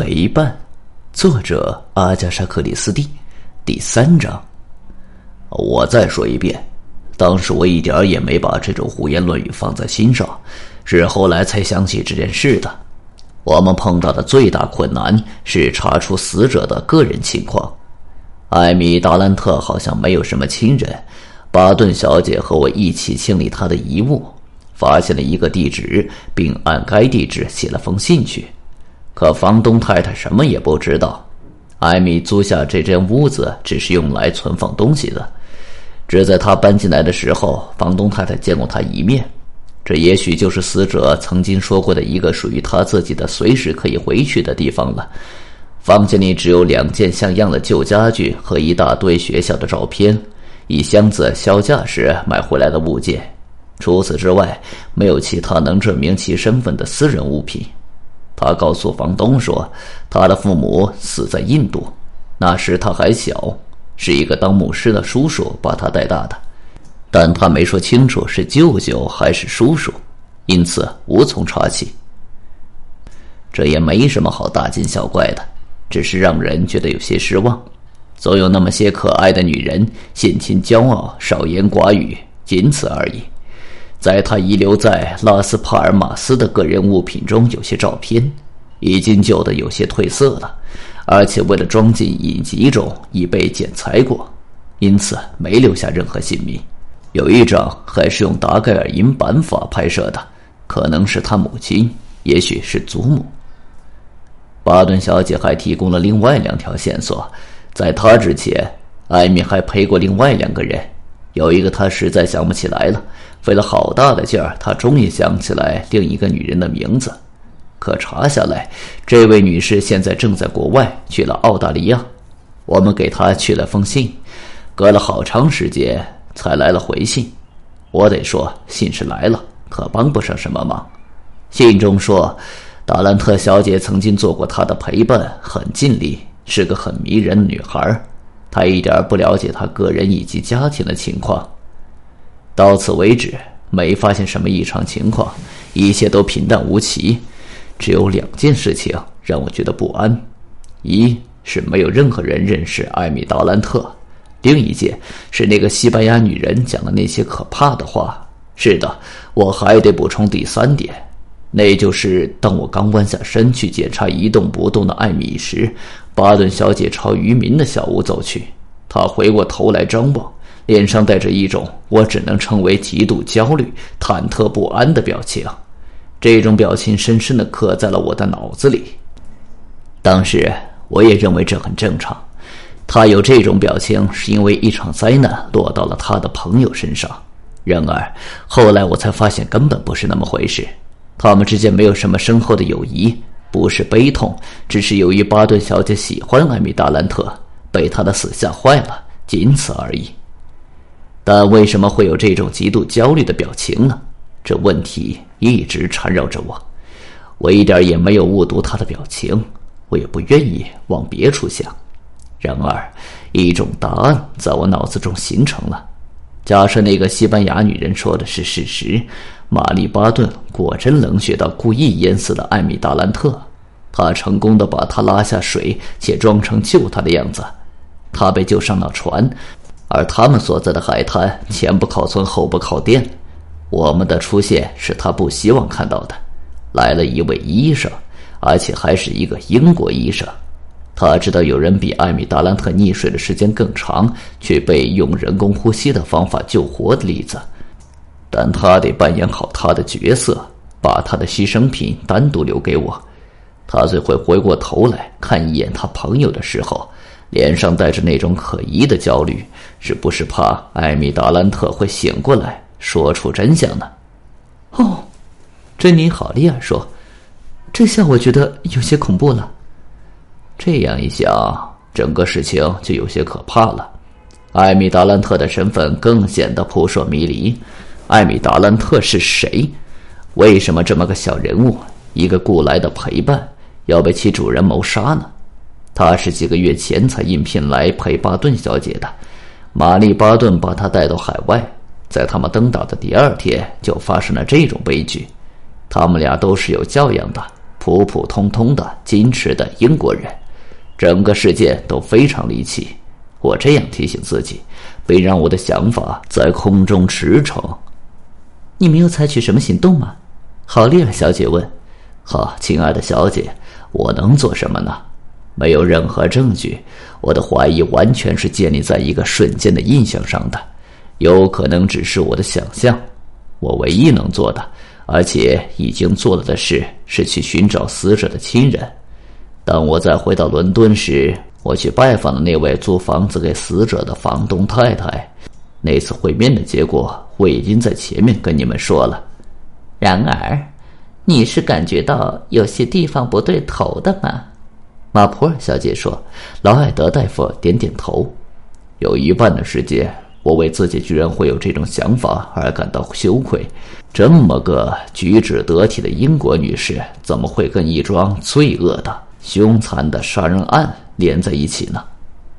陪伴，作者阿加莎·克里斯蒂，第三章。我再说一遍，当时我一点也没把这种胡言乱语放在心上，是后来才想起这件事的。我们碰到的最大困难是查出死者的个人情况。艾米·达兰特好像没有什么亲人。巴顿小姐和我一起清理她的遗物，发现了一个地址，并按该地址写了封信去。可房东太太什么也不知道，艾米租下这间屋子只是用来存放东西的。只在她搬进来的时候，房东太太见过她一面。这也许就是死者曾经说过的一个属于他自己的、随时可以回去的地方了。房间里只有两件像样的旧家具和一大堆学校的照片，一箱子销价时买回来的物件。除此之外，没有其他能证明其身份的私人物品。他告诉房东说，他的父母死在印度，那时他还小，是一个当牧师的叔叔把他带大的，但他没说清楚是舅舅还是叔叔，因此无从查起。这也没什么好大惊小怪的，只是让人觉得有些失望。总有那么些可爱的女人，性情骄傲，少言寡语，仅此而已。在他遗留在拉斯帕尔马斯的个人物品中，有些照片已经旧的有些褪色了，而且为了装进影集中已被剪裁过，因此没留下任何姓名。有一张还是用达盖尔银版法拍摄的，可能是他母亲，也许是祖母。巴顿小姐还提供了另外两条线索，在她之前，艾米还陪过另外两个人。有一个他实在想不起来了，费了好大的劲儿，他终于想起来另一个女人的名字。可查下来，这位女士现在正在国外，去了澳大利亚。我们给她去了封信，隔了好长时间才来了回信。我得说，信是来了，可帮不上什么忙。信中说，达兰特小姐曾经做过他的陪伴，很尽力，是个很迷人的女孩。他一点不了解他个人以及家庭的情况。到此为止，没发现什么异常情况，一切都平淡无奇。只有两件事情让我觉得不安：一是没有任何人认识艾米·达兰特；另一件是那个西班牙女人讲的那些可怕的话。是的，我还得补充第三点。那就是，当我刚弯下身去检查一动不动的艾米时，巴顿小姐朝渔民的小屋走去。她回过头来张望，脸上带着一种我只能称为极度焦虑、忐忑不安的表情。这种表情深深地刻在了我的脑子里。当时我也认为这很正常。他有这种表情，是因为一场灾难落到了他的朋友身上。然而后来我才发现，根本不是那么回事。他们之间没有什么深厚的友谊，不是悲痛，只是由于巴顿小姐喜欢艾米达兰特，被他的死吓坏了，仅此而已。但为什么会有这种极度焦虑的表情呢？这问题一直缠绕着我。我一点也没有误读他的表情，我也不愿意往别处想。然而，一种答案在我脑子中形成了。假设那个西班牙女人说的是事实。玛丽·巴顿果真冷血到故意淹死了艾米·达兰特，他成功的把他拉下水，且装成救他的样子。他被救上了船，而他们所在的海滩前不靠村后不靠店。我们的出现是他不希望看到的。来了一位医生，而且还是一个英国医生。他知道有人比艾米·达兰特溺水的时间更长，却被用人工呼吸的方法救活的例子。但他得扮演好他的角色，把他的牺牲品单独留给我。他最会回过头来看一眼他朋友的时候，脸上带着那种可疑的焦虑，是不是怕艾米·达兰特会醒过来说出真相呢？哦，珍妮·好利尔说：“这下我觉得有些恐怖了。”这样一想，整个事情就有些可怕了。艾米·达兰特的身份更显得扑朔迷离。艾米·达兰特是谁？为什么这么个小人物，一个雇来的陪伴，要被其主人谋杀呢？他是几个月前才应聘来陪巴顿小姐的。玛丽·巴顿把他带到海外，在他们登岛的第二天就发生了这种悲剧。他们俩都是有教养的，普普通通的矜持的英国人。整个事件都非常离奇。我这样提醒自己，别让我的想法在空中驰骋。你没有采取什么行动吗？好丽尔小姐问。好，亲爱的小姐，我能做什么呢？没有任何证据。我的怀疑完全是建立在一个瞬间的印象上的，有可能只是我的想象。我唯一能做的，而且已经做了的事，是去寻找死者的亲人。当我再回到伦敦时，我去拜访了那位租房子给死者的房东太太。那次会面的结果，我已经在前面跟你们说了。然而，你是感觉到有些地方不对头的吗？马普尔小姐说。劳埃德大夫点点头。有一半的时间，我为自己居然会有这种想法而感到羞愧。这么个举止得体的英国女士，怎么会跟一桩罪恶的？凶残的杀人案连在一起呢。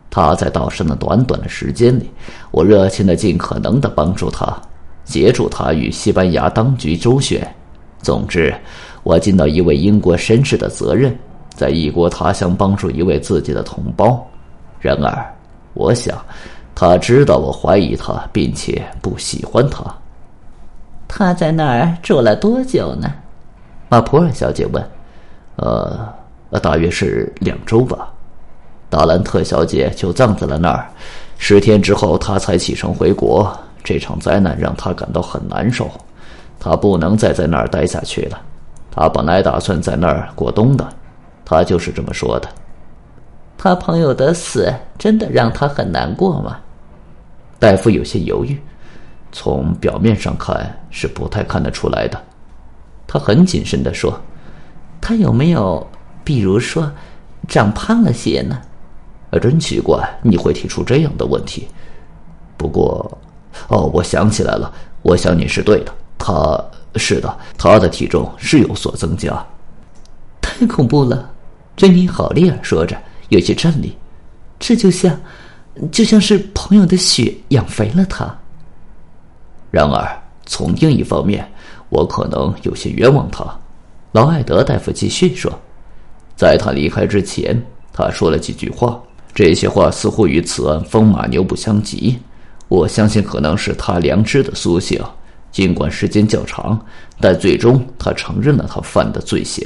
他在岛上的短短的时间里，我热情的尽可能的帮助他，协助他与西班牙当局周旋。总之，我尽到一位英国绅士的责任，在异国他乡帮助一位自己的同胞。然而，我想，他知道我怀疑他，并且不喜欢他。他在那儿住了多久呢？马普尔小姐问。呃。呃，大约是两周吧。达兰特小姐就葬在了那儿，十天之后，她才启程回国。这场灾难让她感到很难受，她不能再在那儿待下去了。她本来打算在那儿过冬的，他就是这么说的。他朋友的死真的让他很难过吗？大夫有些犹豫，从表面上看是不太看得出来的。他很谨慎的说：“他有没有？”比如说，长胖了些呢？呃，真奇怪，你会提出这样的问题。不过，哦，我想起来了，我想你是对的。他是的，他的体重是有所增加。太恐怖了，珍妮·好利尔说着，有些颤栗。这就像，就像是朋友的血养肥了他。然而，从另一方面，我可能有些冤枉他。劳埃德大夫继续说。在他离开之前，他说了几句话。这些话似乎与此案风马牛不相及。我相信可能是他良知的苏醒。尽管时间较长，但最终他承认了他犯的罪行。